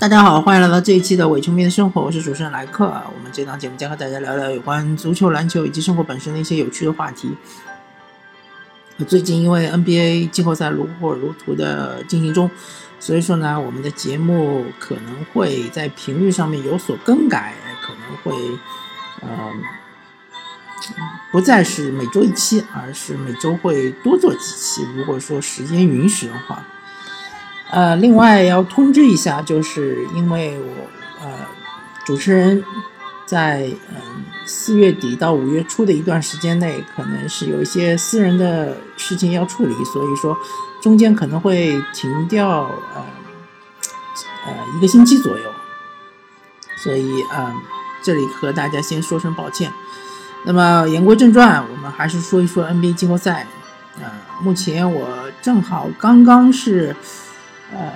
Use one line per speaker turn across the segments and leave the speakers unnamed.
大家好，欢迎来到这一期的伪球迷的生活，我是主持人莱克。我们这档节目将和大家聊聊有关足球、篮球以及生活本身的一些有趣的话题。最近因为 NBA 季后赛如火如荼的进行中，所以说呢，我们的节目可能会在频率上面有所更改，可能会呃不再是每周一期，而是每周会多做几期。如果说时间允许的话。呃，另外要通知一下，就是因为我呃，主持人在嗯四月底到五月初的一段时间内，可能是有一些私人的事情要处理，所以说中间可能会停掉呃呃一个星期左右，所以呃，这里和大家先说声抱歉。那么言归正传，我们还是说一说 NBA 季后赛。呃，目前我正好刚刚是。呃，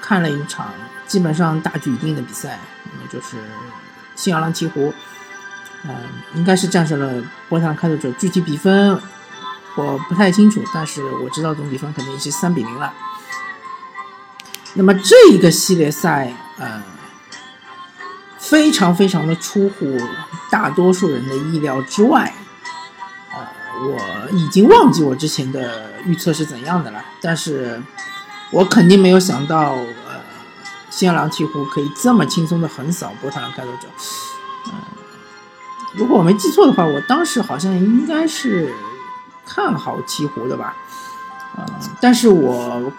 看了一场基本上大局已定的比赛，那么就是新奥尔良鹈鹕，嗯，应该是战胜了波特兰开拓者。具体比分我不太清楚，但是我知道总比分肯定是三比零了。那么这一个系列赛，呃，非常非常的出乎大多数人的意料之外。呃，我已经忘记我之前的预测是怎样的了，但是。我肯定没有想到，呃，新奥尔良鹈鹕可以这么轻松的横扫波特兰开拓者。嗯，如果我没记错的话，我当时好像应该是看好鹈鹕的吧。嗯，但是我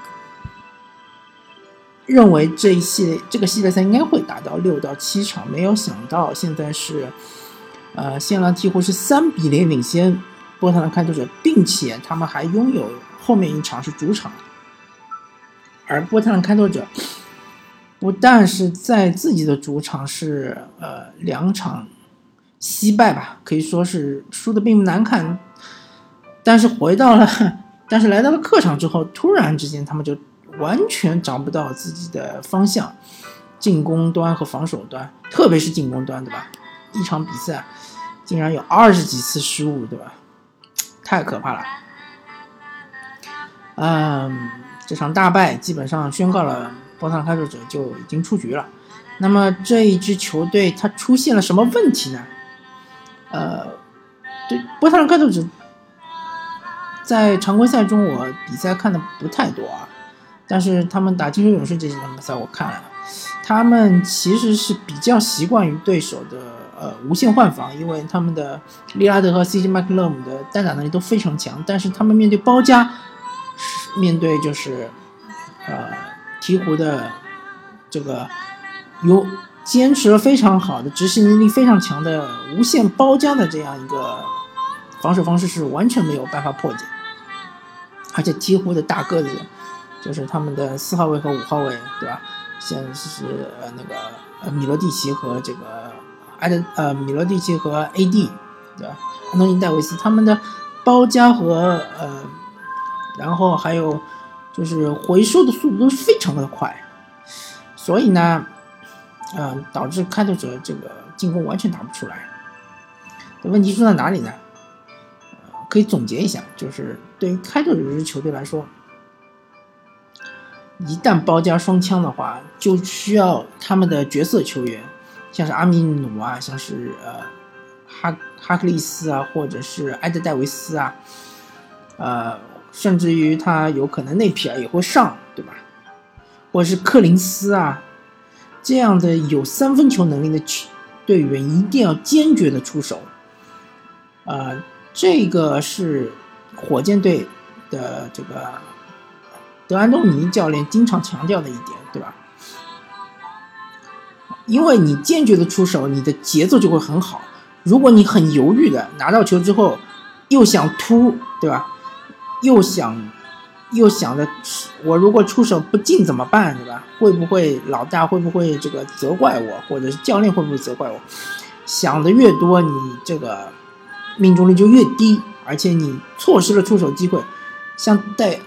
认为这一系列这个系列赛应该会打到六到七场，没有想到现在是，呃，新奥尔良鹈鹕是三比零领先波特兰开拓者，并且他们还拥有后面一场是主场。而波特兰开拓者不但是在自己的主场是呃两场惜败吧，可以说是输的并不难看，但是回到了，但是来到了客场之后，突然之间他们就完全找不到自己的方向，进攻端和防守端，特别是进攻端，对吧？一场比赛竟然有二十几次失误，对吧？太可怕了，嗯。这场大败基本上宣告了波特兰开拓者就已经出局了。那么这一支球队它出现了什么问题呢？呃，对波特兰开拓者在常规赛中我比赛看的不太多啊，但是他们打金州勇士这几场比赛我看了，他们其实是比较习惯于对手的呃无限换防，因为他们的利拉德和 CJ 麦克勒姆的单打能力都非常强，但是他们面对包夹。面对就是，呃，鹈鹕的这个有坚持非常好的执行能力非常强的无限包夹的这样一个防守方式是完全没有办法破解，而且鹈鹕的大个子就是他们的四号位和五号位，对吧？像是呃那个呃米罗蒂奇和这个埃德呃米罗蒂奇和 AD，对吧？安东尼戴维斯他们的包夹和呃。然后还有，就是回收的速度都是非常的快，所以呢，嗯，导致开拓者这个进攻完全打不出来。问题出在哪里呢？可以总结一下，就是对于开拓者这支球队来说，一旦包夹双枪的话，就需要他们的角色球员，像是阿米努啊，像是呃哈哈克利斯啊，或者是埃德戴维斯啊，呃。甚至于他有可能内皮尔也会上，对吧？或者是克林斯啊，这样的有三分球能力的队员一定要坚决的出手。啊，这个是火箭队的这个德安东尼教练经常强调的一点，对吧？因为你坚决的出手，你的节奏就会很好。如果你很犹豫的拿到球之后又想突，对吧？又想，又想着，我如果出手不进怎么办，对吧？会不会老大会不会这个责怪我，或者是教练会不会责怪我？想的越多，你这个命中率就越低，而且你错失了出手机会。像戴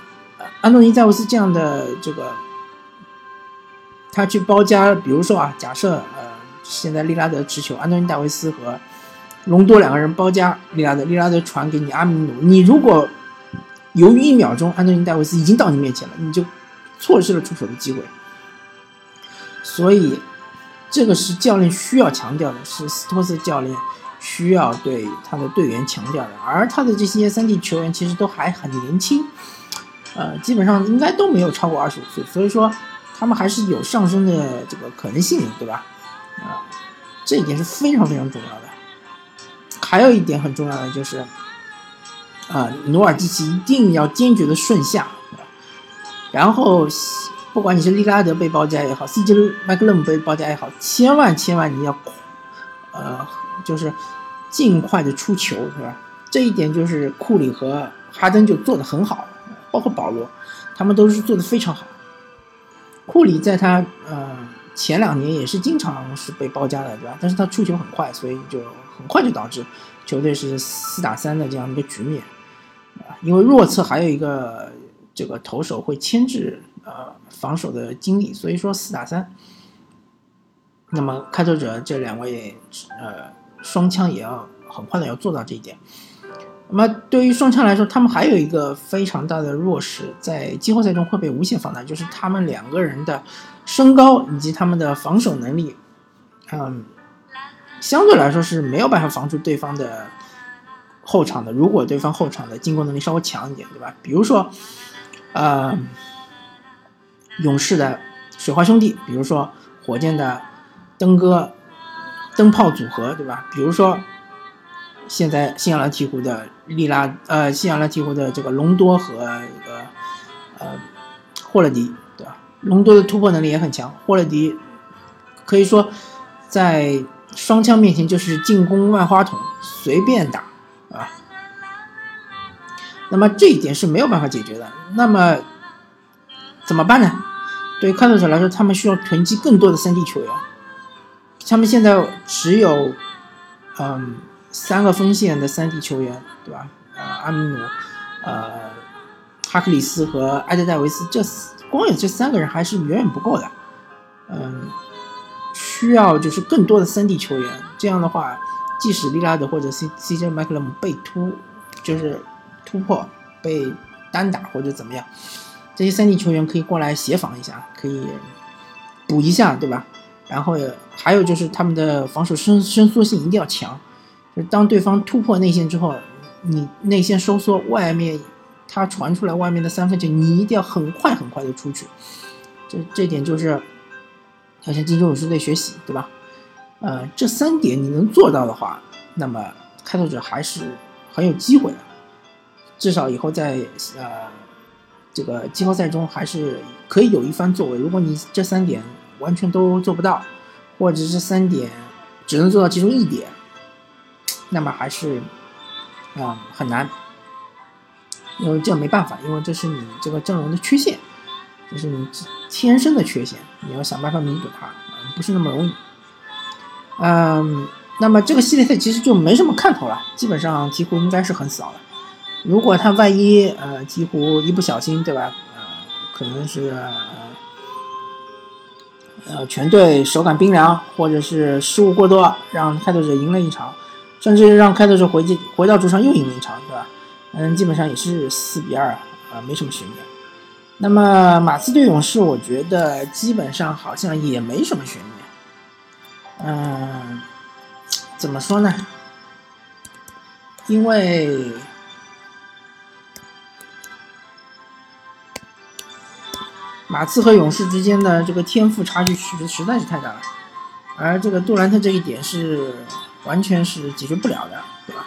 安东尼戴维斯这样的这个，他去包夹，比如说啊，假设呃，现在利拉德持球，安东尼戴维斯和隆多两个人包夹利拉德，利拉德传给你阿米努，你如果犹豫一秒钟，安东尼戴维斯已经到你面前了，你就错失了出手的机会。所以这个是教练需要强调的，是斯托斯教练需要对他的队员强调的。而他的这些三 D 球员其实都还很年轻，呃，基本上应该都没有超过二十五岁，所以说他们还是有上升的这个可能性的，对吧？啊，这一点是非常非常重要的。还有一点很重要的就是，啊，努尔基奇一定要坚决的顺下，然后不管你是利拉德被包夹也好，CJ 麦克勒姆被包夹也好，千万千万你要，呃，就是尽快的出球，是吧？这一点就是库里和哈登就做的很好，包括保罗，他们都是做的非常好。库里在他呃前两年也是经常是被包夹的，对吧？但是他出球很快，所以就。很快就导致球队是四打三的这样一个局面，因为弱侧还有一个这个投手会牵制呃防守的精力，所以说四打三。那么开拓者这两位呃双枪也要很快的要做到这一点。那么对于双枪来说，他们还有一个非常大的弱势，在季后赛中会被无限放大，就是他们两个人的身高以及他们的防守能力，嗯。相对来说是没有办法防住对方的后场的。如果对方后场的进攻能力稍微强一点，对吧？比如说，呃，勇士的水花兄弟，比如说火箭的登哥灯泡组合，对吧？比如说现在新奥兰鹈鹕的利拉，呃，新奥兰鹈鹕的这个隆多和一个呃霍勒迪，对吧？隆多的突破能力也很强，霍勒迪可以说在。双枪面前就是进攻万花筒，随便打啊。那么这一点是没有办法解决的。那么怎么办呢？对于开拓者来说，他们需要囤积更多的三 D 球员。他们现在只有嗯三个锋线的三 D 球员，对吧？呃，阿米努、呃，哈克里斯和埃德戴维斯，这光有这三个人还是远远不够的。嗯。需要就是更多的三 D 球员，这样的话，即使利拉德或者 C C J 麦克勒姆被突，就是突破被单打或者怎么样，这些三 D 球员可以过来协防一下，可以补一下，对吧？然后还有就是他们的防守伸伸缩性一定要强，就当对方突破内线之后，你内线收缩，外面他传出来外面的三分球，你一定要很快很快的出去，这这点就是。要向金州勇士队学习，对吧？呃，这三点你能做到的话，那么开拓者还是很有机会的，至少以后在呃这个季后赛中还是可以有一番作为。如果你这三点完全都做不到，或者这三点只能做到其中一点，那么还是啊很难，因为这没办法，因为这是你这个阵容的缺陷。这是你天生的缺陷，你要想办法弥补它，不是那么容易。嗯，那么这个系列赛其实就没什么看头了，基本上几乎应该是很少了。如果他万一呃几乎一不小心，对吧？呃，可能是呃全队手感冰凉，或者是失误过多，让开拓者赢了一场，甚至让开拓者回去回到主场又赢了一场，对吧？嗯，基本上也是四比二啊，没什么悬念。那么马刺对勇士，我觉得基本上好像也没什么悬念。嗯，怎么说呢？因为马刺和勇士之间的这个天赋差距实实在是太大了，而这个杜兰特这一点是完全是解决不了的，对吧？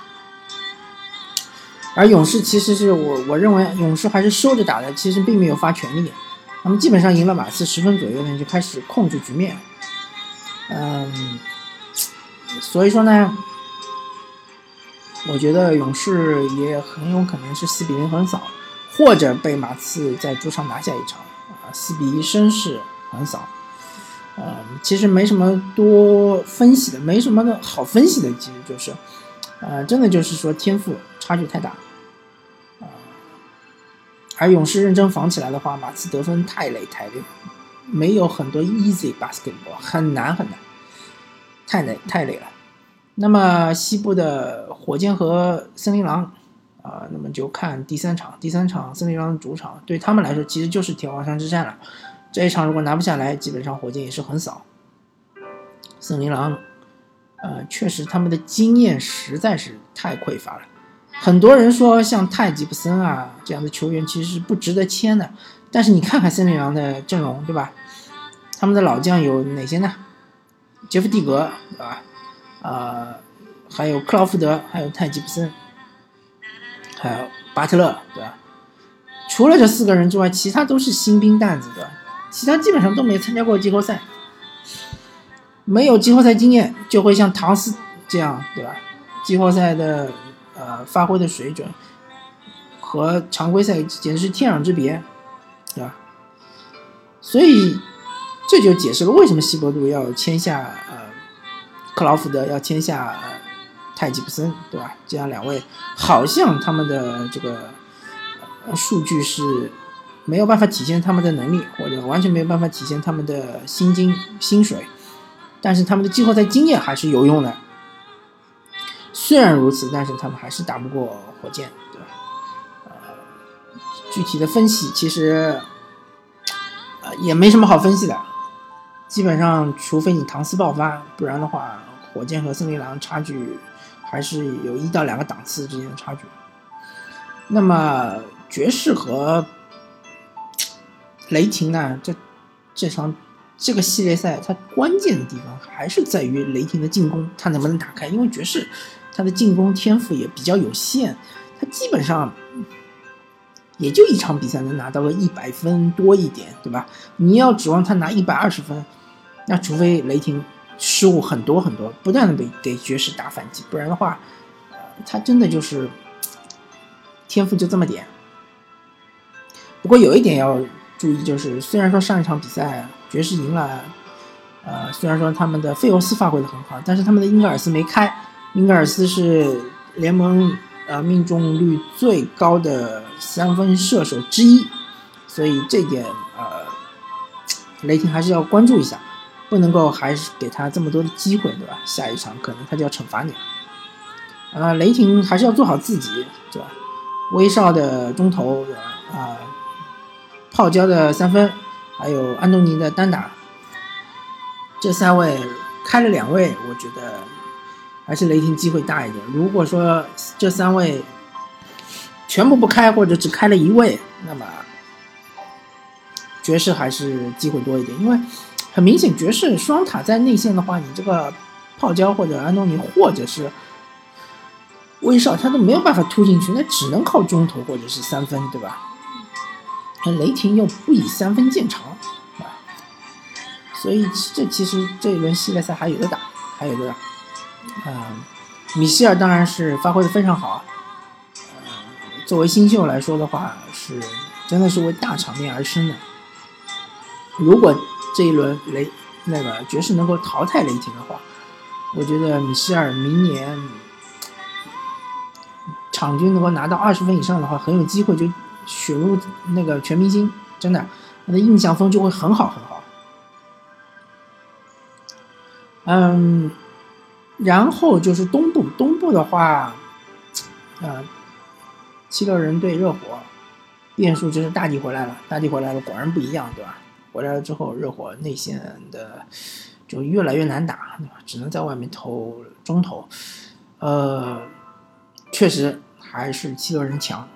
而勇士其实是我我认为勇士还是收着打的，其实并没有发全力。他们基本上赢了马刺十分左右呢，就开始控制局面。嗯，所以说呢，我觉得勇士也很有可能是四比零横扫，或者被马刺在主场拿下一场啊，四比一绅士横扫。嗯，其实没什么多分析的，没什么的好分析的，其实就是，呃，真的就是说天赋差距太大。而勇士认真防起来的话，马刺得分太累太累，没有很多 easy basketball，很难很难，太累太累了。那么西部的火箭和森林狼啊，那么就看第三场，第三场森林狼主场对他们来说其实就是铁王山之战了。这一场如果拿不下来，基本上火箭也是横扫。森林狼，呃，确实他们的经验实在是太匮乏了。很多人说像泰吉布森啊这样的球员其实是不值得签的，但是你看看森林狼的阵容，对吧？他们的老将有哪些呢？杰夫蒂格，对吧？呃，还有克劳福德，还有泰吉布森，还有巴特勒，对吧？除了这四个人之外，其他都是新兵蛋子，对吧？其他基本上都没参加过季后赛，没有季后赛经验，就会像唐斯这样，对吧？季后赛的呃发挥的水准和常规赛简直是天壤之别，对吧？所以这就解释了为什么西伯杜要签下呃克劳福德，要签下泰吉布森，对吧？这样两位好像他们的这个数据是。没有办法体现他们的能力，或者完全没有办法体现他们的薪金薪水，但是他们的季后赛经验还是有用的。虽然如此，但是他们还是打不过火箭，对吧？呃，具体的分析其实呃也没什么好分析的，基本上除非你唐斯爆发，不然的话，火箭和森林狼差距还是有一到两个档次之间的差距。那么爵士和雷霆呢？这这场这个系列赛，它关键的地方还是在于雷霆的进攻，它能不能打开？因为爵士他的进攻天赋也比较有限，他基本上也就一场比赛能拿到个一百分多一点，对吧？你要指望他拿一百二十分，那除非雷霆失误很多很多，不断的给给爵士打反击，不然的话，他真的就是天赋就这么点。不过有一点要。注意，就是虽然说上一场比赛爵士赢了，呃，虽然说他们的费欧斯发挥的很好，但是他们的英格尔斯没开。英格尔斯是联盟呃命中率最高的三分射手之一，所以这点呃，雷霆还是要关注一下，不能够还是给他这么多的机会，对吧？下一场可能他就要惩罚你了。啊，雷霆还是要做好自己，对吧？威少的中投，啊。泡椒的三分，还有安东尼的单打，这三位开了两位，我觉得还是雷霆机会大一点。如果说这三位全部不开，或者只开了一位，那么爵士还是机会多一点。因为明显，爵士双塔在内线的话，你这个泡椒或者安东尼，或者是威少，他都没有办法突进去，那只能靠中投或者是三分，对吧？那雷霆又不以三分见长，所以这其实这一轮系列赛还有的打，还有的打。啊，米歇尔当然是发挥的非常好，呃，作为新秀来说的话，是真的是为大场面而生的。如果这一轮雷那个爵士能够淘汰雷霆的话，我觉得米歇尔明年场均能够拿到二十分以上的话，很有机会就。选入那个全明星，真的，他的印象分就会很好很好。嗯，然后就是东部，东部的话，呃，七六人对热火，变数就是大帝回来了，大帝回来了，果然不一样，对吧？回来了之后，热火内线的就越来越难打，对吧？只能在外面投中投，呃，确实还是七六人强。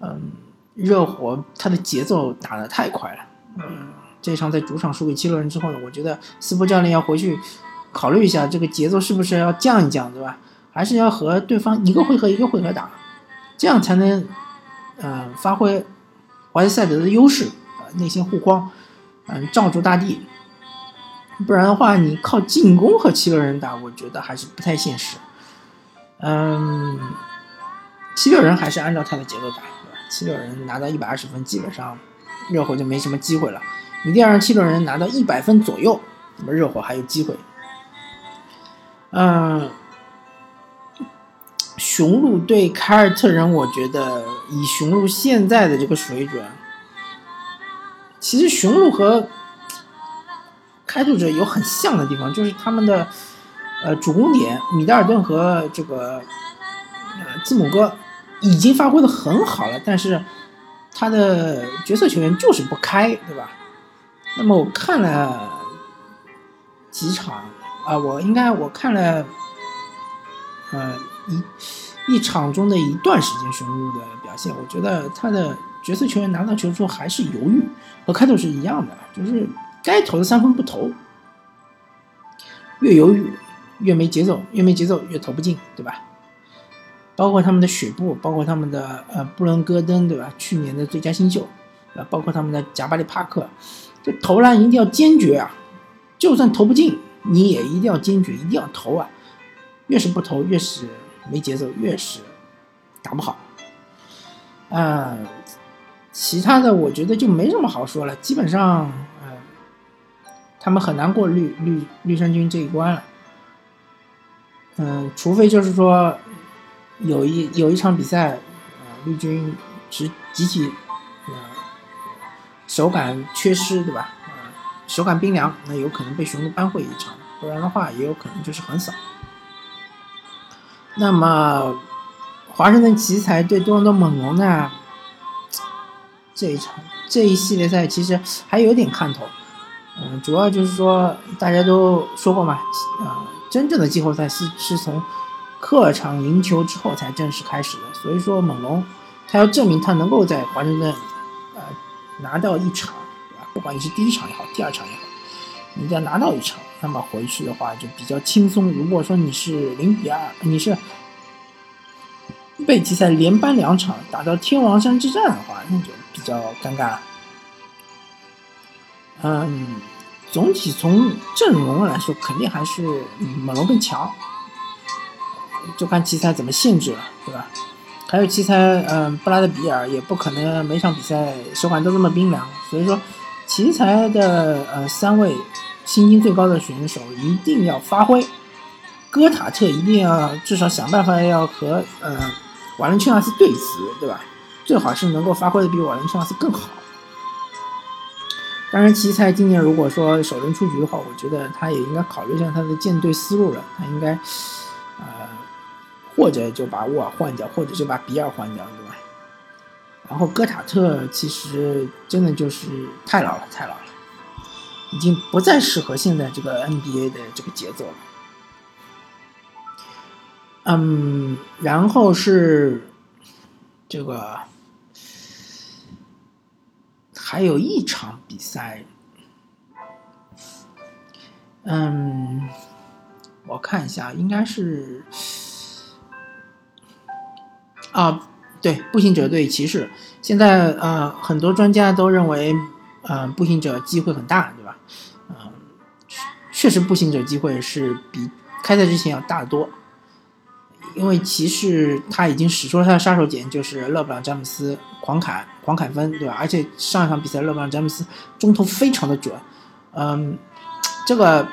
嗯，热火他的节奏打得太快了。嗯，这场在主场输给七六人之后呢，我觉得斯波教练要回去考虑一下，这个节奏是不是要降一降，对吧？还是要和对方一个回合一个回合打，这样才能呃发挥怀斯赛德的优势，内线护框，嗯，罩住大地。不然的话，你靠进攻和七六人打，我觉得还是不太现实。嗯，七六人还是按照他的节奏打。对吧七六人拿到一百二十分，基本上热火就没什么机会了。一定要让七六人拿到一百分左右，那么热火还有机会。嗯，雄鹿对凯尔特人，我觉得以雄鹿现在的这个水准，其实雄鹿和开拓者有很像的地方，就是他们的呃主攻点米德尔顿和这个呃字母哥。已经发挥的很好了，但是他的角色球员就是不开，对吧？那么我看了几场啊，我应该我看了，呃一一场中的一段时间雄鹿的表现，我觉得他的角色球员拿到球之后还是犹豫，和开头是一样的，就是该投的三分不投，越犹豫越没节奏，越没节奏越投不进，对吧？包括他们的雪布，包括他们的呃布伦戈登，对吧？去年的最佳新秀，啊，包括他们的贾巴里帕克，这投篮一定要坚决啊！就算投不进，你也一定要坚决，一定要投啊！越是不投，越是没节奏，越是打不好。啊，其他的我觉得就没什么好说了，基本上，嗯，他们很难过绿绿绿衫军这一关了。嗯，除非就是说。有一有一场比赛，呃，绿军是集体，呃，手感缺失，对吧？呃，手感冰凉，那有可能被雄鹿扳回一场，不然的话也有可能就是横扫。那么，华盛顿奇才对多伦多猛龙呢？这一场这一系列赛其实还有点看头，嗯，主要就是说大家都说过嘛，啊，真正的季后赛是是从。客场赢球之后才正式开始的，所以说猛龙他要证明他能够在华盛顿，呃，拿到一场，对吧？不管你是第一场也好，第二场也好，你只要拿到一场，那么回去的话就比较轻松。如果说你是零比二，你是被奇才连扳两场，打到天王山之战的话，那就比较尴尬了。嗯，总体从阵容来说，肯定还是猛龙更强。就看奇才怎么限制了，对吧？还有奇才，嗯，布拉德比尔也不可能每场比赛手感都这么冰凉，所以说奇才的呃三位薪金最高的选手一定要发挥，戈塔特一定要至少想办法要和呃瓦伦丘纳斯对峙，对吧？最好是能够发挥的比瓦伦丘纳斯更好。当然，奇才今年如果说首轮出局的话，我觉得他也应该考虑一下他的建队思路了，他应该呃。或者就把沃尔换掉，或者就把比尔换掉，对吧？然后戈塔特其实真的就是太老了，太老了，已经不再适合现在这个 NBA 的这个节奏了。嗯，然后是这个还有一场比赛，嗯，我看一下，应该是。啊，对，步行者对骑士，现在呃，很多专家都认为，呃，步行者机会很大，对吧？嗯，确实，步行者机会是比开赛之前要大得多，因为骑士他已经使出了他的杀手锏，就是勒布朗詹姆斯狂砍狂砍分，对吧？而且上一场比赛勒布朗詹姆斯中投非常的准，嗯，这个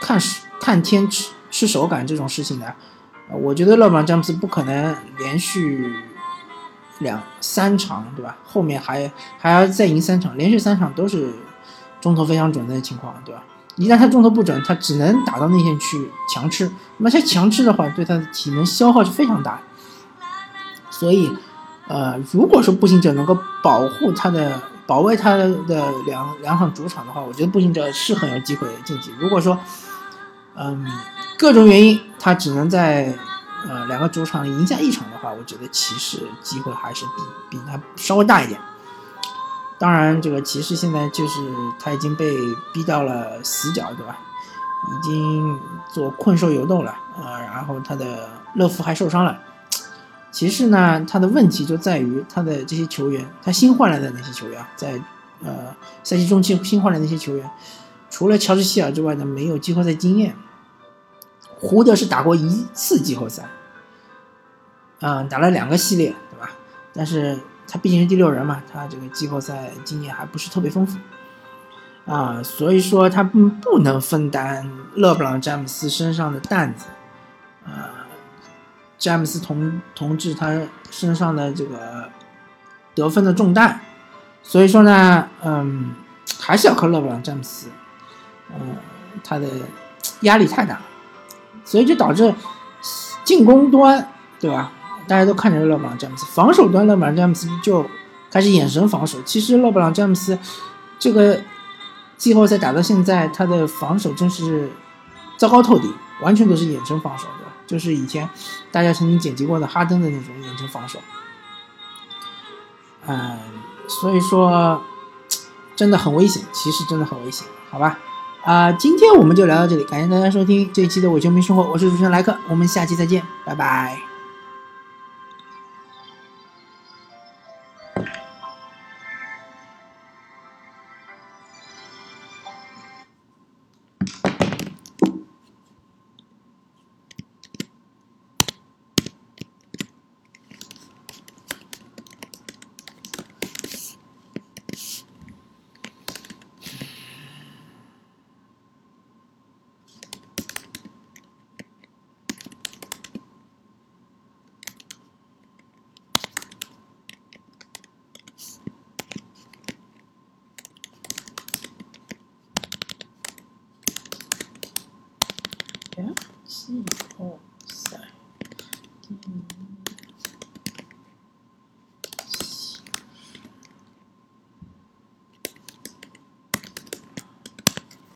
看看天吃吃手感这种事情呢。我觉得勒布朗詹姆斯不可能连续两三场，对吧？后面还还要再赢三场，连续三场都是中投非常准的情况，对吧？一旦他中投不准，他只能打到内线去强吃。那么他强吃的话，对他的体能消耗是非常大。所以，呃，如果说步行者能够保护他的、保卫他的两两场主场的话，我觉得步行者是很有机会晋级。如果说，嗯。各种原因，他只能在呃两个主场赢下一场的话，我觉得骑士机会还是比比他稍微大一点。当然，这个骑士现在就是他已经被逼到了死角，对吧？已经做困兽犹斗了啊。然后他的乐福还受伤了。骑士呢，他的问题就在于他的这些球员，他新换来的那些球员，在呃赛季中期新换来的那些球员，除了乔治希尔之外呢，没有季后赛经验。胡德是打过一次季后赛，嗯，打了两个系列，对吧？但是他毕竟是第六人嘛，他这个季后赛经验还不是特别丰富，啊，所以说他不能分担勒布朗詹姆斯身上的担子，啊，詹姆斯同同志他身上的这个得分的重担，所以说呢，嗯，还是要靠勒布朗詹姆斯，嗯，他的压力太大。所以就导致进攻端，对吧？大家都看着勒布朗詹姆斯，防守端勒布朗詹姆斯就开始眼神防守。其实勒布朗詹姆斯这个季后赛打到现在，他的防守真是糟糕透顶，完全都是眼神防守的，就是以前大家曾经剪辑过的哈登的那种眼神防守。嗯，所以说真的很危险，其实真的很危险，好吧？啊，今天我们就聊到这里，感谢大家收听这一期的伪球迷生活，我是主持人莱克，我们下期再见，拜拜。